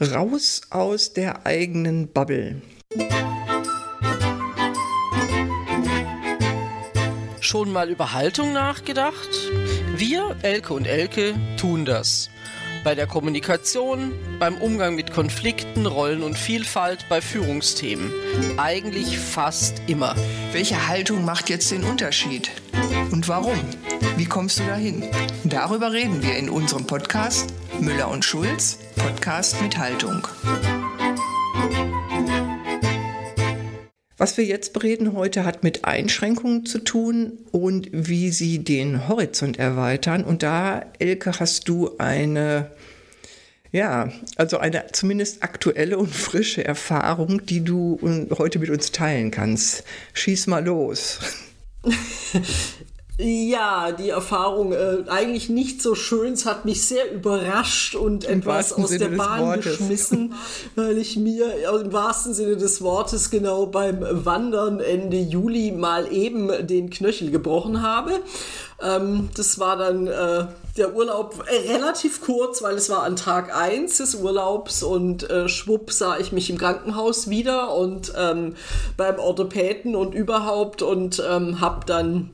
Raus aus der eigenen Bubble. Schon mal über Haltung nachgedacht? Wir, Elke und Elke, tun das. Bei der Kommunikation, beim Umgang mit Konflikten, Rollen und Vielfalt, bei Führungsthemen. Eigentlich fast immer. Welche Haltung macht jetzt den Unterschied? Und warum? Wie kommst du dahin? Darüber reden wir in unserem Podcast Müller und Schulz, Podcast mit Haltung. Was wir jetzt bereden heute hat mit Einschränkungen zu tun und wie sie den Horizont erweitern. Und da, Elke, hast du eine, ja, also eine zumindest aktuelle und frische Erfahrung, die du heute mit uns teilen kannst. Schieß mal los. Ja, die Erfahrung äh, eigentlich nicht so schön. Es hat mich sehr überrascht und Im etwas aus Sinne der Bahn geschmissen, weil ich mir im wahrsten Sinne des Wortes genau beim Wandern Ende Juli mal eben den Knöchel gebrochen habe. Ähm, das war dann äh, der Urlaub äh, relativ kurz, weil es war an Tag 1 des Urlaubs und äh, schwupp sah ich mich im Krankenhaus wieder und ähm, beim Orthopäden und überhaupt und ähm, habe dann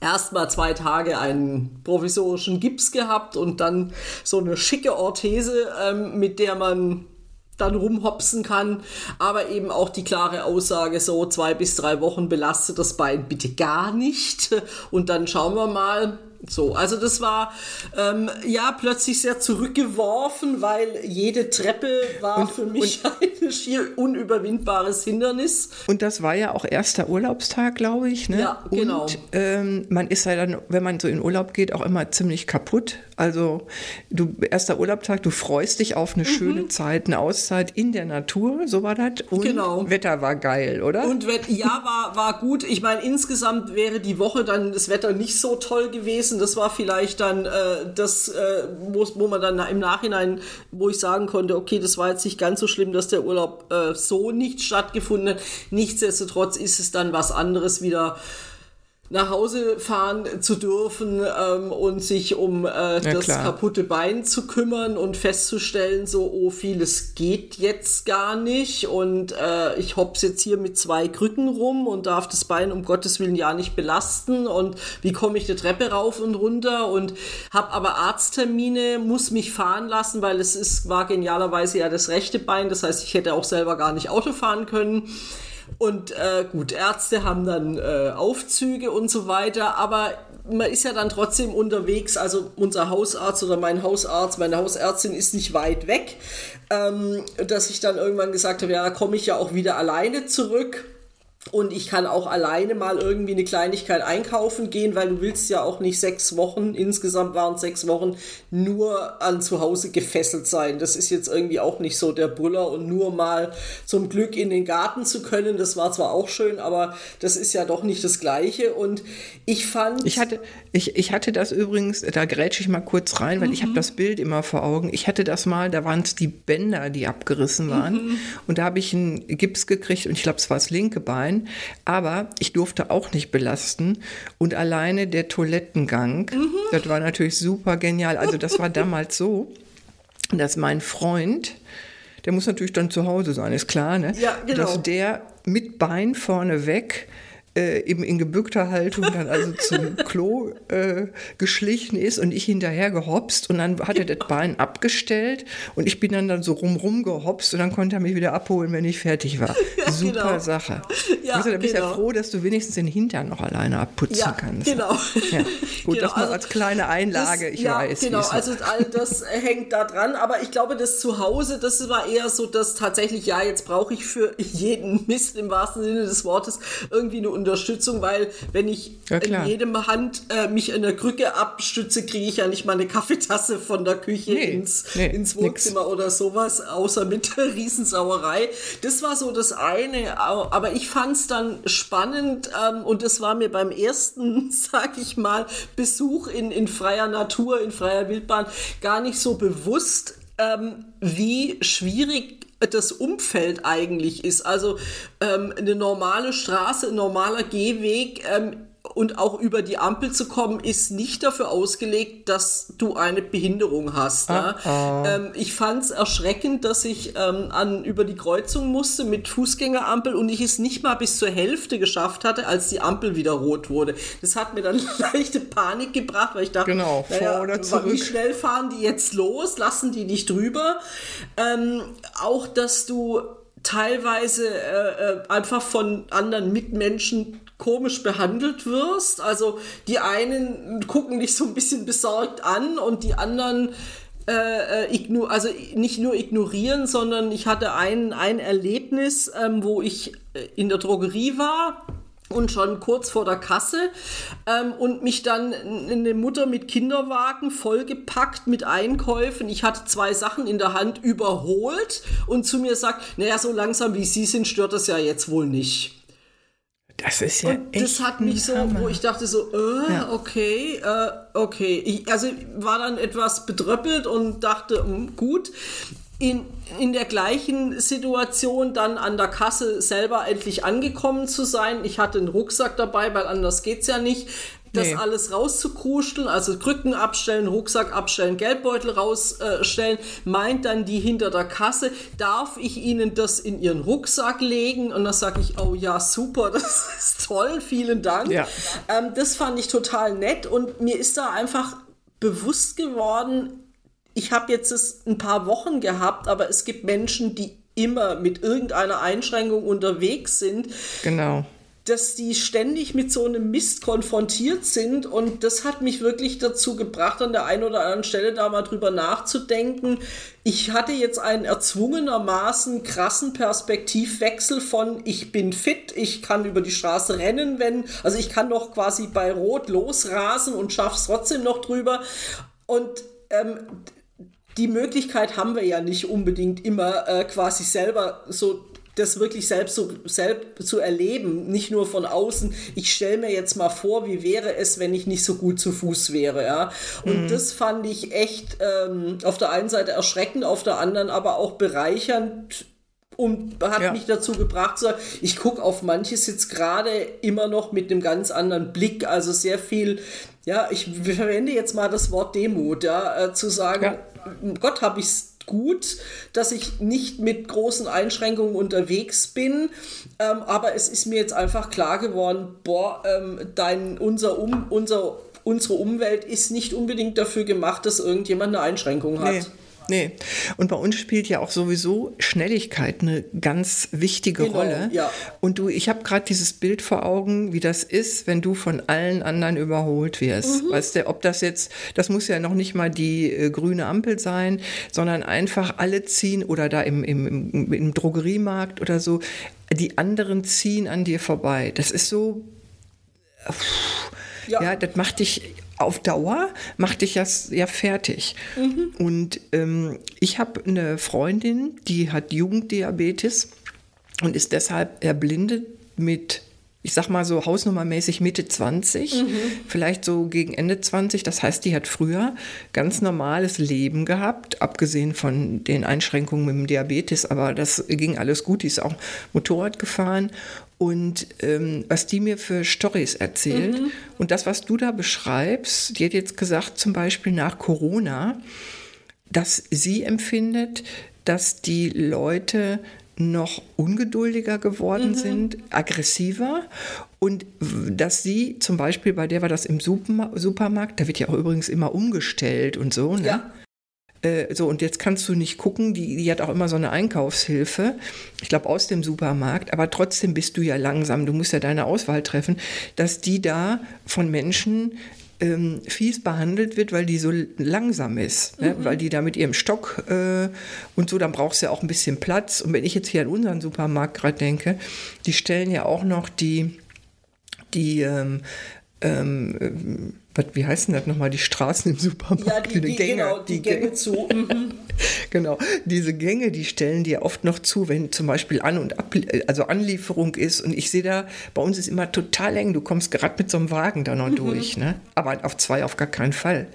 erstmal zwei Tage einen provisorischen Gips gehabt und dann so eine schicke Orthese, ähm, mit der man dann rumhopsen kann, aber eben auch die klare Aussage, so zwei bis drei Wochen belastet das Bein bitte gar nicht. Und dann schauen wir mal, so, also das war ähm, ja plötzlich sehr zurückgeworfen, weil jede Treppe war und, für mich ein schier unüberwindbares Hindernis. Und das war ja auch erster Urlaubstag, glaube ich. Ne? Ja, genau. Und ähm, man ist ja dann, wenn man so in Urlaub geht, auch immer ziemlich kaputt. Also du erster Urlaubstag, du freust dich auf eine mhm. schöne Zeit, eine Auszeit in der Natur, so war das. Und genau. Wetter war geil, oder? Und ja, war, war gut. Ich meine, insgesamt wäre die Woche dann das Wetter nicht so toll gewesen gewesen. Das war vielleicht dann äh, das, äh, wo, wo man dann im Nachhinein, wo ich sagen konnte, okay, das war jetzt nicht ganz so schlimm, dass der Urlaub äh, so nicht stattgefunden hat. Nichtsdestotrotz ist es dann was anderes wieder nach Hause fahren zu dürfen ähm, und sich um äh, das klar. kaputte Bein zu kümmern und festzustellen, so, oh, vieles geht jetzt gar nicht und äh, ich hops jetzt hier mit zwei Krücken rum und darf das Bein um Gottes Willen ja nicht belasten und wie komme ich die Treppe rauf und runter und habe aber Arzttermine, muss mich fahren lassen, weil es ist, war genialerweise ja das rechte Bein, das heißt, ich hätte auch selber gar nicht Auto fahren können. Und äh, gut, Ärzte haben dann äh, Aufzüge und so weiter, aber man ist ja dann trotzdem unterwegs. Also unser Hausarzt oder mein Hausarzt, meine Hausärztin ist nicht weit weg, ähm, dass ich dann irgendwann gesagt habe, ja, da komme ich ja auch wieder alleine zurück. Und ich kann auch alleine mal irgendwie eine Kleinigkeit einkaufen gehen, weil du willst ja auch nicht sechs Wochen, insgesamt waren es sechs Wochen, nur an zu Hause gefesselt sein. Das ist jetzt irgendwie auch nicht so der Brüller und nur mal zum Glück in den Garten zu können, das war zwar auch schön, aber das ist ja doch nicht das Gleiche. Und ich fand. Ich hatte, ich, ich hatte das übrigens, da grätsche ich mal kurz rein, weil mhm. ich habe das Bild immer vor Augen. Ich hatte das mal, da waren es die Bänder, die abgerissen waren. Mhm. Und da habe ich einen Gips gekriegt und ich glaube, es war das linke Bein sein. Aber ich durfte auch nicht belasten. Und alleine der Toilettengang, mhm. das war natürlich super genial. Also das war damals so, dass mein Freund, der muss natürlich dann zu Hause sein, ist klar, ne? Ja, genau. Dass der mit Bein vorne weg äh, eben in gebückter Haltung dann also zum Klo äh, geschlichen ist und ich hinterher gehopst und dann hat er das Bein abgestellt und ich bin dann, dann so rumrum gehopst und dann konnte er mich wieder abholen, wenn ich fertig war. Ja, Super genau. Sache. Ja, also, da bist genau. ja froh, dass du wenigstens den Hintern noch alleine abputzen ja, kannst. Genau. Ja, gut, genau. das mal also, als kleine Einlage, das, ich ja, weiß. Genau, also all das hängt da dran, aber ich glaube, das Zuhause, das war eher so, dass tatsächlich, ja, jetzt brauche ich für jeden Mist im wahrsten Sinne des Wortes irgendwie eine Unterstützung, weil wenn ich ja, in jedem Hand äh, mich in der Krücke abstütze, kriege ich ja nicht mal eine Kaffeetasse von der Küche nee, ins, nee, ins Wohnzimmer nix. oder sowas, außer mit der Riesensauerei. Das war so das eine, aber ich fand es dann spannend ähm, und das war mir beim ersten, sag ich mal, Besuch in, in freier Natur, in freier Wildbahn gar nicht so bewusst, ähm, wie schwierig das Umfeld eigentlich ist. Also ähm, eine normale Straße, ein normaler Gehweg ähm, und auch über die Ampel zu kommen, ist nicht dafür ausgelegt, dass du eine Behinderung hast. Ne? Ähm, ich fand es erschreckend, dass ich ähm, an, über die Kreuzung musste mit Fußgängerampel und ich es nicht mal bis zur Hälfte geschafft hatte, als die Ampel wieder rot wurde. Das hat mir dann leichte Panik gebracht, weil ich dachte, genau, vor naja, oder zurück. wie schnell fahren die jetzt los? Lassen die nicht drüber? Ähm, auch, dass du teilweise äh, äh, einfach von anderen Mitmenschen komisch behandelt wirst. Also die einen gucken dich so ein bisschen besorgt an und die anderen äh, igno also nicht nur ignorieren, sondern ich hatte ein, ein Erlebnis, ähm, wo ich in der Drogerie war und schon kurz vor der Kasse ähm, und mich dann eine Mutter mit Kinderwagen vollgepackt mit Einkäufen. Ich hatte zwei Sachen in der Hand überholt und zu mir sagt, naja, so langsam wie Sie sind, stört das ja jetzt wohl nicht. Das ist ja Und echt das hat mich so, Hammer. wo ich dachte so, äh, Ja. okay, äh, okay. Ich, also war dann etwas bedröppelt und dachte, hm, gut. In, in der gleichen Situation dann an der Kasse selber endlich angekommen zu sein. Ich hatte einen Rucksack dabei, weil anders geht's ja nicht. Das Nee. alles rauszukruscheln, also Krücken abstellen, Rucksack abstellen, Geldbeutel rausstellen, meint dann die hinter der Kasse, darf ich Ihnen das in Ihren Rucksack legen? Und dann sage ich, oh ja, super, das ist toll, vielen Dank. Ja. Ähm, das fand ich total nett und mir ist da einfach bewusst geworden, ich habe jetzt es ein paar Wochen gehabt, aber es gibt Menschen, die immer mit irgendeiner Einschränkung unterwegs sind Genau. dass die ständig mit so einem Mist konfrontiert sind und das hat mich wirklich dazu gebracht, an der einen oder anderen Stelle da mal drüber nachzudenken. Ich hatte jetzt einen erzwungenermaßen krassen Perspektivwechsel von ich bin fit, ich kann über die Straße rennen, wenn, also ich kann doch quasi bei Rot losrasen und schaff's trotzdem noch drüber und ähm, die Möglichkeit haben wir ja nicht unbedingt immer äh, quasi selber so das wirklich selbst zu, selbst zu erleben, nicht nur von außen. Ich stelle mir jetzt mal vor, wie wäre es, wenn ich nicht so gut zu Fuß wäre. Ja? Und das fand ich echt ähm, auf der einen Seite erschreckend, auf der anderen aber auch bereichernd und hat Ja. mich dazu gebracht, zu sagen, ich gucke auf manches jetzt gerade immer noch mit einem ganz anderen Blick, also sehr viel, ja, ich verwende jetzt mal das Wort Demut, ja, äh, zu sagen, Ja. Gott habe ich es gut, dass ich nicht mit großen Einschränkungen unterwegs bin, ähm, aber es ist mir jetzt einfach klar geworden, boah, ähm, dein, unser, um, unser, unsere Umwelt ist nicht unbedingt dafür gemacht, dass irgendjemand eine Einschränkung hat. Nee. Nee. Und bei uns spielt ja auch sowieso Schnelligkeit eine ganz wichtige Genau, Rolle. ja. Und du, ich habe gerade dieses Bild vor Augen, wie das ist, wenn du von allen anderen überholt wirst. Mhm. Weißt du, ob das jetzt, das muss ja noch nicht mal die äh, grüne Ampel sein, sondern einfach alle ziehen oder da im, im, im, im Drogeriemarkt oder so, die anderen ziehen an dir vorbei. Das ist so, Ja. ja, das macht dich auf Dauer, macht dich das ja fertig. Und ähm, ich habe eine Freundin, die hat Jugenddiabetes und ist deshalb erblindet mit, ich sag mal so hausnummermäßig Mitte 20, vielleicht so gegen Ende 20. Das heißt, die hat früher ganz normales Leben gehabt, abgesehen von den Einschränkungen mit dem Diabetes, aber das ging alles gut. Die ist auch Motorrad gefahren. Und ähm, was die mir für Stories erzählt und das, was du da beschreibst, die hat jetzt gesagt, zum Beispiel nach Corona, dass sie empfindet, dass die Leute noch ungeduldiger geworden sind, aggressiver und dass sie zum Beispiel, bei der war das im Superma Supermarkt, da wird ja auch übrigens immer umgestellt und so, ne? Ja. Äh, so, und jetzt kannst du nicht gucken, die, die hat auch immer so eine Einkaufshilfe, ich glaube aus dem Supermarkt, aber trotzdem bist du ja langsam, du musst ja deine Auswahl treffen, dass die da von Menschen ähm, fies behandelt wird, weil die so langsam ist, ne? weil die da mit ihrem Stock äh, und so, dann brauchst du ja auch ein bisschen Platz. Und wenn ich jetzt hier an unseren Supermarkt gerade denke, die stellen ja auch noch die, die ähm, ähm, wie heißen das nochmal, die Straßen im Supermarkt? Ja, die, die, genau, die, Gänge zu. Mhm. Genau, diese Gänge, die stellen dir oft noch zu, wenn zum Beispiel An- und Ab also Anlieferung ist. Und ich sehe da, bei uns ist immer total eng. Du kommst gerade mit so einem Wagen da noch durch, ne? Aber auf zwei auf gar keinen Fall.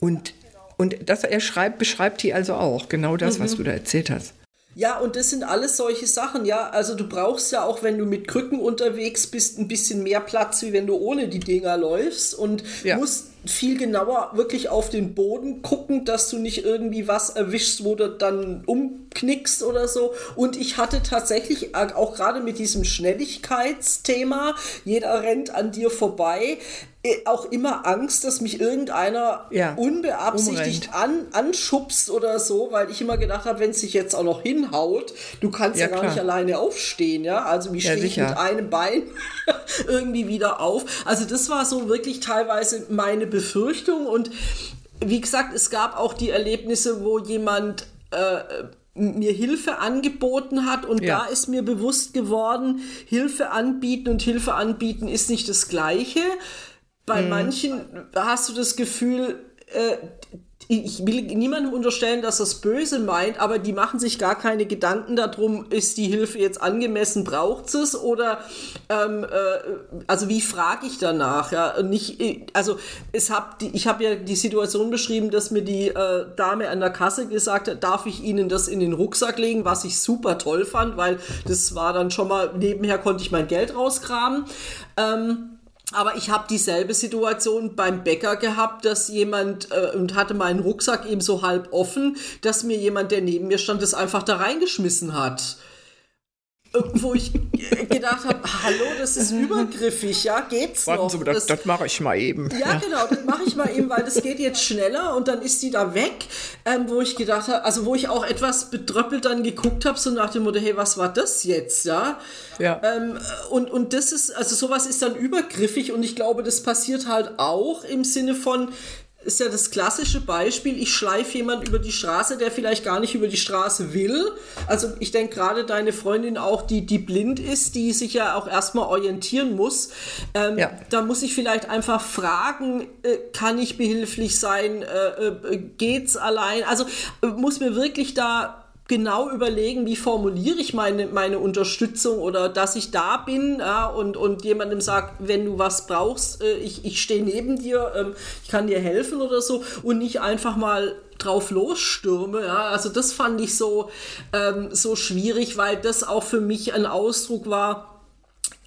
Und, und das er schreibt, beschreibt die also auch, genau das, was du da erzählt hast. Ja, und das sind alles solche Sachen, ja. Also du brauchst ja auch, wenn du mit Krücken unterwegs bist, ein bisschen mehr Platz, wie wenn du ohne die Dinger läufst und ja. musst viel genauer wirklich auf den Boden gucken, dass du nicht irgendwie was erwischst, wo du dann umknickst oder so. Und ich hatte tatsächlich auch gerade mit diesem Schnelligkeitsthema, jeder rennt an dir vorbei, äh, auch immer Angst, dass mich irgendeiner ja, unbeabsichtigt an, anschubst oder so, weil ich immer gedacht habe, wenn es sich jetzt auch noch hinhaut, du kannst ja, ja gar klar. nicht alleine aufstehen, ja. Also wie stehe ich mit einem Bein irgendwie wieder auf? Also das war so wirklich teilweise meine Befürchtung und wie gesagt, es gab auch die Erlebnisse, wo jemand äh, mir Hilfe angeboten hat und ja. da ist mir bewusst geworden, Hilfe anbieten und Hilfe anbieten ist nicht das gleiche. Bei mhm. manchen hast du das Gefühl, äh, ich will niemandem unterstellen, dass das böse meint, aber die machen sich gar keine Gedanken darum, ist die Hilfe jetzt angemessen, braucht es oder ähm, äh, also wie frage ich danach? Ja, nicht, also es hab die, ich habe ja die Situation beschrieben, dass mir die äh, Dame an der Kasse gesagt hat, darf ich Ihnen das in den Rucksack legen, was ich super toll fand, weil das war dann schon mal nebenher konnte ich mein Geld rauskramen. Ähm, aber ich habe dieselbe Situation beim Bäcker gehabt, dass jemand äh, und hatte meinen Rucksack eben so halb offen, dass mir jemand, der neben mir stand, das einfach da reingeschmissen hat wo ich gedacht habe, hallo, das ist übergriffig, ja, geht's Warten noch? Sie, das, das, das mache ich mal eben. Ja, ja. genau, das mache ich mal eben, weil das geht jetzt schneller und dann ist die da weg, ähm, wo ich gedacht habe, also wo ich auch etwas betröppelt dann geguckt habe, so nach dem Motto, hey, was war das jetzt, ja? Ja. Ähm, und, und das ist, also sowas ist dann übergriffig und ich glaube, das passiert halt auch im Sinne von, ist ja das klassische Beispiel, ich schleife jemand über die Straße, der vielleicht gar nicht über die Straße will. Also ich denke gerade deine Freundin auch, die, die blind ist, die sich ja auch erstmal orientieren muss. Ähm, ja. Da muss ich vielleicht einfach fragen, äh, kann ich behilflich sein, äh, äh, geht's allein? Also äh, muss mir wirklich da genau überlegen, wie formuliere ich meine, meine Unterstützung oder dass ich da bin ja, und, und jemandem sagt, wenn du was brauchst, äh, ich, ich stehe neben dir, ähm, ich kann dir helfen oder so und nicht einfach mal drauf losstürme. Ja. Also das fand ich so, ähm, so schwierig, weil das auch für mich ein Ausdruck war,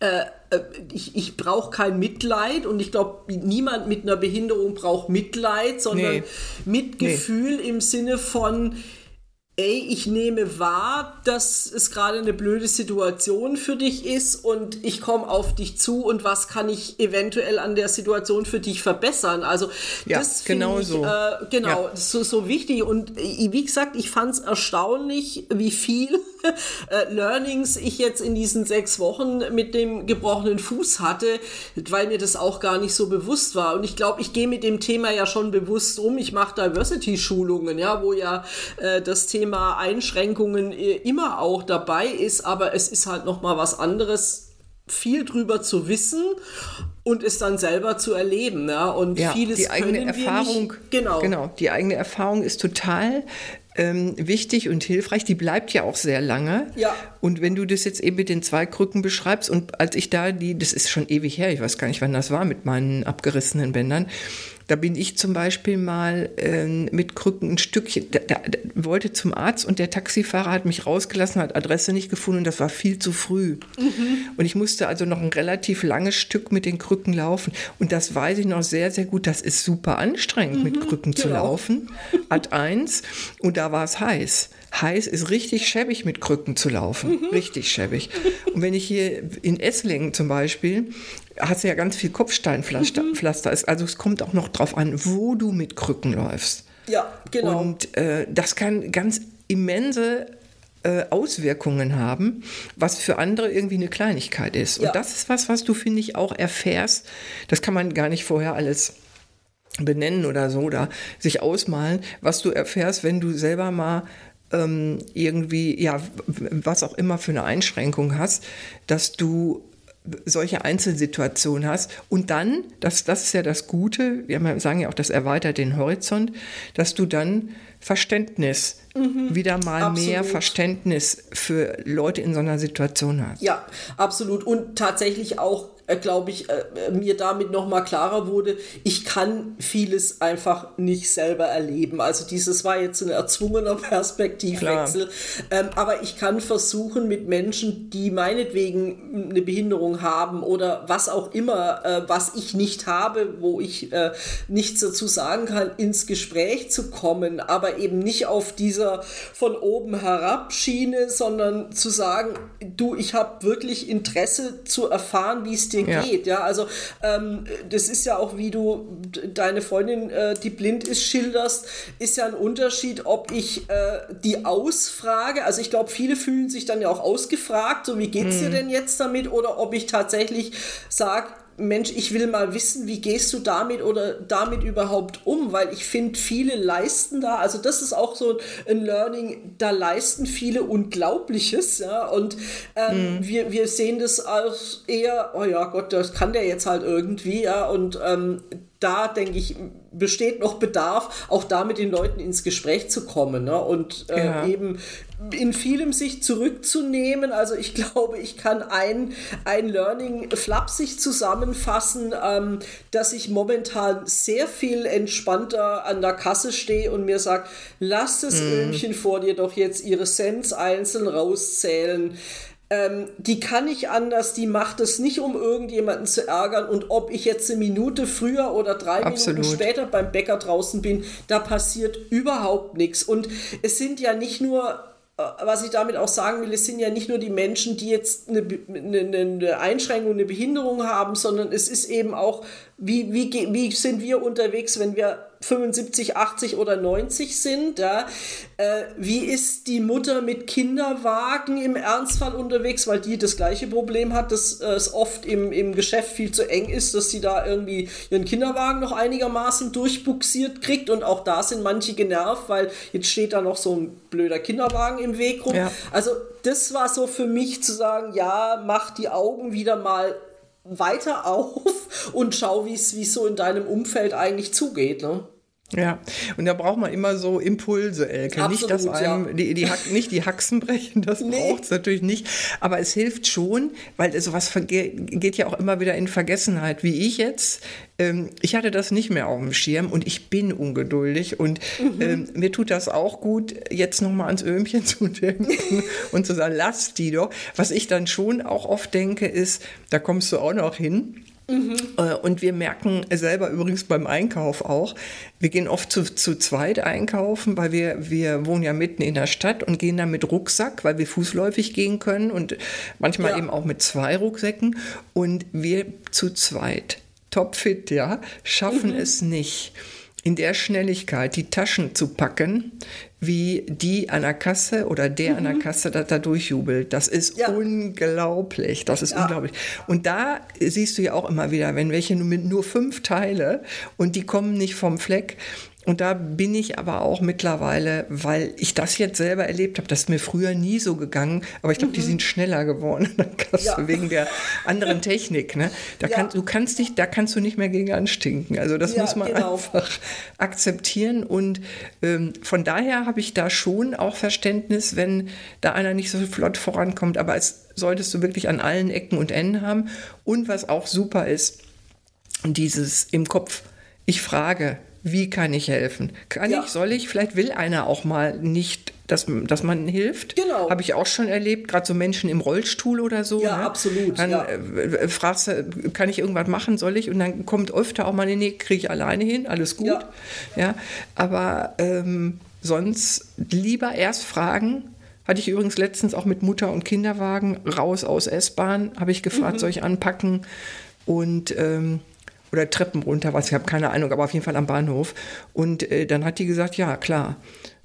äh, äh ich, ich brauche kein Mitleid und ich glaube, niemand mit einer Behinderung braucht Mitleid, sondern nee. Mitgefühl nee. im Sinne von, ey, ich nehme wahr, dass es gerade eine blöde Situation für dich ist und ich komme auf dich zu und was kann ich eventuell an der Situation für dich verbessern. Also ja, das genau ich, so. Äh, genau, ja. so, so wichtig und äh, wie gesagt, ich fand es erstaunlich, wie viel Learnings ich jetzt in diesen sechs Wochen mit dem gebrochenen Fuß hatte, weil mir das auch gar nicht so bewusst war. Und ich glaube, ich gehe mit dem Thema ja schon bewusst um. Ich mache Diversity-Schulungen, ja, wo ja äh, das Thema Einschränkungen äh, immer auch dabei ist, aber es ist halt noch mal was anderes, viel drüber zu wissen und es dann selber zu erleben. Ja? Und ja, vieles die eigene Erfahrung, genau. genau, die eigene Erfahrung ist total ähm, wichtig und hilfreich. Die bleibt ja auch sehr lange. Ja. Und wenn du das jetzt eben mit den zwei Krücken beschreibst und als ich da die, das ist schon ewig her, ich weiß gar nicht, wann das war mit meinen abgerissenen Bändern, da bin ich zum Beispiel mal äh, mit Krücken ein Stückchen, da, da, wollte zum Arzt und der Taxifahrer hat mich rausgelassen, hat Adresse nicht gefunden, das war viel zu früh. Mhm. Und ich musste also noch ein relativ langes Stück mit den Krücken laufen. Und das weiß ich noch sehr, sehr gut. Das ist super anstrengend, mhm, mit Krücken genau. zu laufen. Ad 1. Und da war es heiß heiß ist richtig schäbig mit Krücken zu laufen. Mhm. Richtig schäbig. Und wenn ich hier in Esslingen zum Beispiel, hast du ja ganz viel Kopfsteinpflaster. Mhm. Also es kommt auch noch drauf an, wo du mit Krücken läufst. Ja, genau. Und äh, das kann ganz immense äh, Auswirkungen haben, was für andere irgendwie eine Kleinigkeit ist. Und ja. das ist was, was du, finde ich, auch erfährst. Das kann man gar nicht vorher alles benennen oder so oder sich ausmalen, was du erfährst, wenn du selber mal ähm, irgendwie, ja, was auch immer für eine Einschränkung hast, dass du solche Einzelsituationen hast. Und dann, das, das ist ja das Gute, wir sagen ja auch, das erweitert den Horizont, dass du dann Verständnis, mhm, wieder mal absolut. mehr Verständnis für Leute in so einer Situation hast. Ja, absolut. Und tatsächlich auch äh, glaube ich, äh, mir damit nochmal klarer wurde, ich kann vieles einfach nicht selber erleben. Also dieses war jetzt ein erzwungener Perspektivwechsel. Ähm, aber ich kann versuchen, mit Menschen, die meinetwegen eine Behinderung haben oder was auch immer, äh, was ich nicht habe, wo ich äh, nichts dazu sagen kann, ins Gespräch zu kommen, aber eben nicht auf dieser von oben herab Schiene, sondern zu sagen, du, ich habe wirklich Interesse zu erfahren, wie es dir ja. geht. Ja, also ähm, das ist ja auch, wie du deine Freundin, äh, die blind ist, schilderst, ist ja ein Unterschied, ob ich äh, die ausfrage. Also ich glaube, viele fühlen sich dann ja auch ausgefragt, so wie geht's mhm. dir denn jetzt damit, oder ob ich tatsächlich sage, Mensch, ich will mal wissen, wie gehst du damit oder damit überhaupt um? Weil ich finde, viele leisten da, also das ist auch so ein Learning, da leisten viele Unglaubliches, ja. Und ähm, mhm. wir, wir sehen das als eher, oh ja Gott, das kann der jetzt halt irgendwie, ja. Und ähm, da denke ich, besteht noch Bedarf, auch da mit den Leuten ins Gespräch zu kommen ne? und äh, ja. eben in vielem sich zurückzunehmen. Also ich glaube, ich kann ein, ein Learning flapsig zusammenfassen, ähm, dass ich momentan sehr viel entspannter an der Kasse stehe und mir sage, lass das mm. Öhmchen vor dir doch jetzt ihre Cents einzeln rauszählen ähm, die kann nicht anders, die macht es nicht, um irgendjemanden zu ärgern. Und ob ich jetzt eine Minute früher oder drei Absolut. Minuten später beim Bäcker draußen bin, da passiert überhaupt nichts. Und es sind ja nicht nur äh, was ich damit auch sagen will, es sind ja nicht nur die Menschen, die jetzt eine, eine, eine, Einschränkung, eine Behinderung haben, sondern es ist eben auch, wie, wie, wie sind wir unterwegs, wenn wir 75, 80 oder 90 sind. Ja? Äh, wie ist die Mutter mit Kinderwagen im Ernstfall unterwegs, weil die das gleiche Problem hat, dass äh, es oft im, im Geschäft viel zu eng ist, dass sie da irgendwie ihren Kinderwagen noch einigermaßen durchbuxiert kriegt und auch da sind manche genervt, weil jetzt steht da noch so ein blöder Kinderwagen im Weg rum. Ja. Also das war so für mich zu sagen, ja, mach die Augen wieder mal weiter auf und schau, wie es so in deinem Umfeld eigentlich zugeht. Ne? Ja, und da braucht man immer so Impulse, Elke. Absolut, nicht, dass einem ja. die, die, Hack, nicht die Haxen brechen, das nee. braucht es natürlich nicht. Aber es hilft schon, weil sowas geht ja auch immer wieder in Vergessenheit, wie ich jetzt. Ähm, ich hatte das nicht mehr auf dem Schirm und ich bin ungeduldig und mhm. ähm, mir tut das auch gut, jetzt nochmal ans Öhmchen zu denken und zu sagen, lass die doch. Was ich dann schon auch oft denke, ist, da kommst du auch noch hin Mhm. Und wir merken selber übrigens beim Einkauf auch, wir gehen oft zu, zu zweit einkaufen, weil wir, wir wohnen ja mitten in der Stadt und gehen dann mit Rucksack, weil wir fußläufig gehen können und manchmal ja. eben auch mit zwei Rucksäcken. Und wir zu zweit, topfit, ja, schaffen mhm. es nicht in der Schnelligkeit die Taschen zu packen, wie die an der Kasse oder der mhm. an der. Kasse da, da durchjubelt. Das ist ja. unglaublich. Das ist ja. unglaublich. Und da siehst du ja auch immer wieder, wenn welche nur mit nur fünf Teile und die kommen nicht vom Fleck, und da bin ich aber auch mittlerweile, weil ich das jetzt selber erlebt habe, das ist mir früher nie so gegangen, aber ich glaube, mhm. die sind schneller geworden ja. wegen der anderen Technik. Ne? Da, ja. kann, du kannst dich, da kannst du nicht mehr gegen anstinken. Also das ja, muss man genau. einfach akzeptieren. Und ähm, von daher habe ich da schon auch Verständnis, wenn da einer nicht so flott vorankommt. Aber es solltest du wirklich an allen Ecken und Enden haben. Und was auch super ist, dieses im Kopf, ich frage, wie kann ich helfen? Kann ja. ich, soll ich? Vielleicht will einer auch mal nicht, dass, dass man hilft. Genau. Habe ich auch schon erlebt, gerade so Menschen im Rollstuhl oder so. Ja, ne? absolut. Dann ja. Äh, fragst du, kann ich irgendwas machen, soll ich? Und dann kommt öfter auch mal, nee, kriege ich alleine hin, alles gut. Ja, ja aber ähm, sonst lieber erst fragen. Hatte ich übrigens letztens auch mit Mutter und Kinderwagen raus aus S-Bahn, habe ich gefragt, mhm. soll ich anpacken? Und ähm, oder Treppen runter, was ich habe keine Ahnung, aber auf jeden Fall am Bahnhof. Und äh, dann hat die gesagt, ja, klar.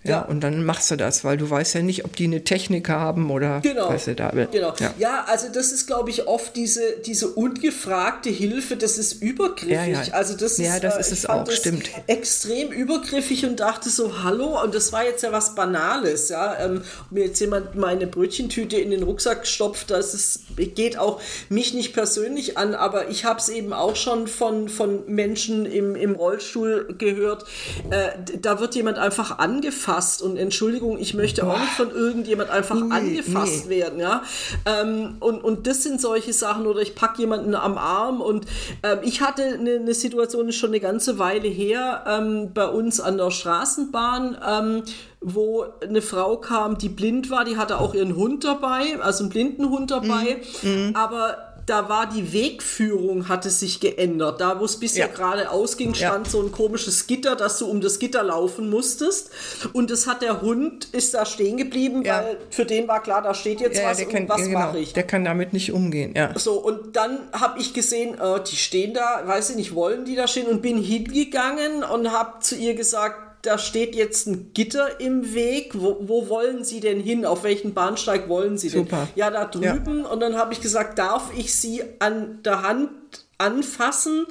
Ja, ja, und dann machst du das, weil du weißt ja nicht, ob die eine Technik haben oder genau, weißt du da. Genau. Ja. ja, also das ist, glaube ich, oft diese, diese ungefragte Hilfe, das ist übergriffig. Ja. Also das ist, das ist es auch, stimmt. Extrem übergriffig und dachte so, hallo, und das war jetzt ja was Banales, ja. Ähm, mir jetzt jemand meine Brötchentüte in den Rucksack stopft, das ist, geht auch mich nicht persönlich an, aber ich habe es eben auch schon von, von Menschen im, im Rollstuhl gehört. Äh, da wird jemand einfach angefasst angefasst und Entschuldigung, ich möchte Boah. auch nicht von irgendjemand einfach nee, angefasst nee. werden, ja. Ähm, und, und das sind solche Sachen oder ich packe jemanden am Arm und ähm, ich hatte eine, eine Situation schon eine ganze Weile her ähm, bei uns an der Straßenbahn ähm, wo eine Frau kam, die blind war, die hatte auch ihren Hund dabei, also einen blinden Hund dabei, mhm. aber da war die Wegführung, hatte sich geändert. Da, wo es bisher ja. gerade ausging, stand ja. so ein komisches Gitter, dass du um das Gitter laufen musstest. Und das hat der Hund, ist da stehen geblieben, ja. weil für den war klar, da steht jetzt was kann, und was genau, mache ich. Der kann damit nicht umgehen, ja. So, und dann habe ich gesehen, äh, die stehen da, weiß ich nicht, wollen die da stehen und bin hingegangen und habe zu ihr gesagt, da steht jetzt ein Gitter im Weg. Wo, wo, wollen Sie denn hin? Auf welchen Bahnsteig wollen Sie denn? Super. Ja, da drüben. Ja. Und dann habe ich gesagt, darf ich Sie an der Hand anfassen,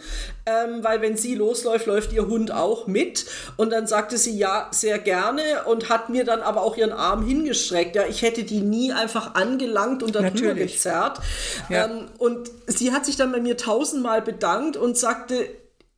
ähm, weil wenn sie losläuft, läuft ihr Hund auch mit. Und dann sagte sie ja, sehr gerne und hat mir dann aber auch ihren Arm hingestreckt. Ja, ich hätte die nie einfach angelangt und darüber Natürlich. gezerrt. Ja. Ähm, und sie hat sich dann bei mir tausendmal bedankt und sagte,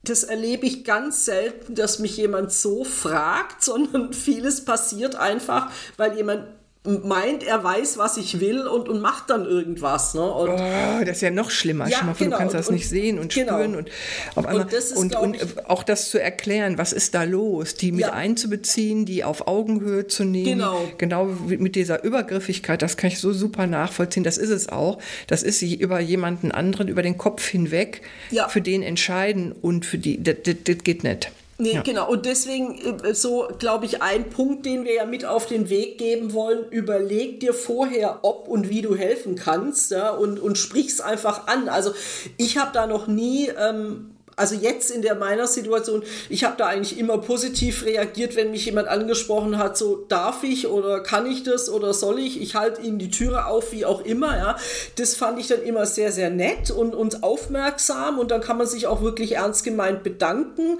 das erlebe ich ganz selten, dass mich jemand so fragt, sondern vieles passiert einfach, weil jemand meint, er weiß, was ich will und, und macht dann irgendwas. Ne? Und oh, das ist ja noch schlimmer. Ja, genau. Du kannst das und, nicht sehen und genau. spüren und auf einmal. Und, ist, und, und auch das zu erklären, was ist da los, die mit ja. einzubeziehen, die auf Augenhöhe zu nehmen. Genau. Genau mit dieser Übergriffigkeit, das kann ich so super nachvollziehen. Das ist es auch. Das ist über jemanden anderen, über den Kopf hinweg, ja. für den entscheiden und für die, das, das, das geht nicht. Nee, ja. genau. Und deswegen äh, so, glaube ich, ein Punkt, den wir ja mit auf den Weg geben wollen, überleg dir vorher, ob und wie du helfen kannst ja, und, und sprich's einfach an. Also ich habe da noch nie... Ähm, also jetzt in der meiner Situation, ich habe da eigentlich immer positiv reagiert, wenn mich jemand angesprochen hat, so darf ich oder kann ich das oder soll ich? Ich halte ihnen die Türe auf, wie auch immer. Ja, das fand ich dann immer sehr sehr nett und und aufmerksam und dann kann man sich auch wirklich ernst gemeint bedanken.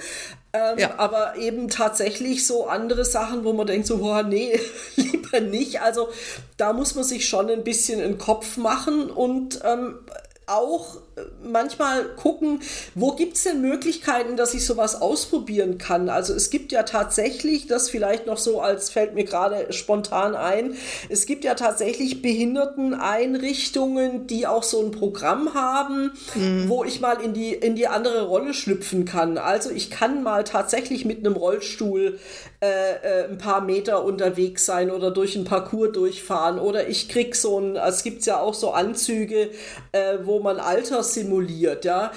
Ähm, ja. Aber eben tatsächlich so andere Sachen, wo man denkt so, boah, nee, lieber nicht. Also da muss man sich schon ein bisschen einen Kopf machen und ähm, auch manchmal gucken, wo gibt es denn Möglichkeiten, dass ich sowas ausprobieren kann. Also es gibt ja tatsächlich, das vielleicht noch so als fällt mir gerade spontan ein, es gibt ja tatsächlich Behinderteneinrichtungen, die auch so ein Programm haben, mhm. wo ich mal in die, in die andere Rolle schlüpfen kann. Also ich kann mal tatsächlich mit einem Rollstuhl äh, äh, ein paar Meter unterwegs sein oder durch ein Parcours durchfahren oder ich krieg so ein, es gibt ja auch so Anzüge, äh, wo man Alter simuliert, ja.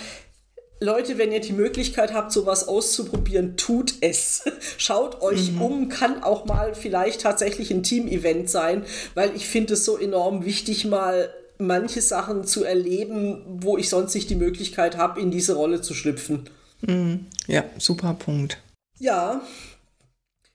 Leute, wenn ihr die Möglichkeit habt, sowas auszuprobieren, tut es. Schaut euch mhm. um, kann auch mal vielleicht tatsächlich ein Team-Event sein, weil ich finde es so enorm wichtig, mal manche Sachen zu erleben, wo ich sonst nicht die Möglichkeit habe, in diese Rolle zu schlüpfen. Mhm. Ja, super Punkt. Ja,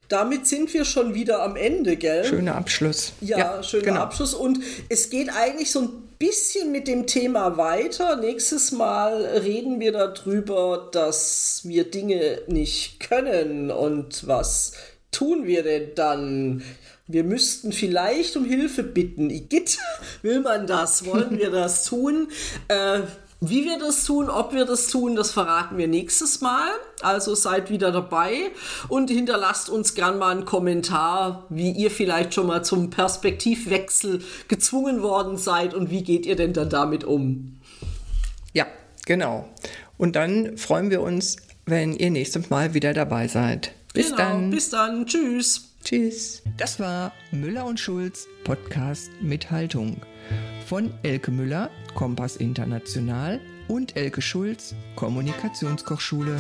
damit sind wir schon wieder am Ende, gell? Schöner Abschluss. Ja, ja schöner genau. Abschluss. Und es geht eigentlich so ein bisschen mit dem Thema weiter. Nächstes Mal reden wir darüber, dass wir Dinge nicht können und was tun wir denn dann? Wir müssten vielleicht um Hilfe bitten. Igitt, will man das? Wollen wir das tun? Äh, wie wir das tun, ob wir das tun, das verraten wir nächstes Mal. Also seid wieder dabei und hinterlasst uns gern mal einen Kommentar, wie ihr vielleicht schon mal zum Perspektivwechsel gezwungen worden seid und wie geht ihr denn dann damit um? Ja, genau. Und dann freuen wir uns, wenn ihr nächstes Mal wieder dabei seid. Bis genau, dann. Bis dann. Tschüss. Tschüss. Das war Müller und Schulz Podcast mit Haltung von Elke Müller, Kompass International und Elke Schulz, Kommunikationskochschule.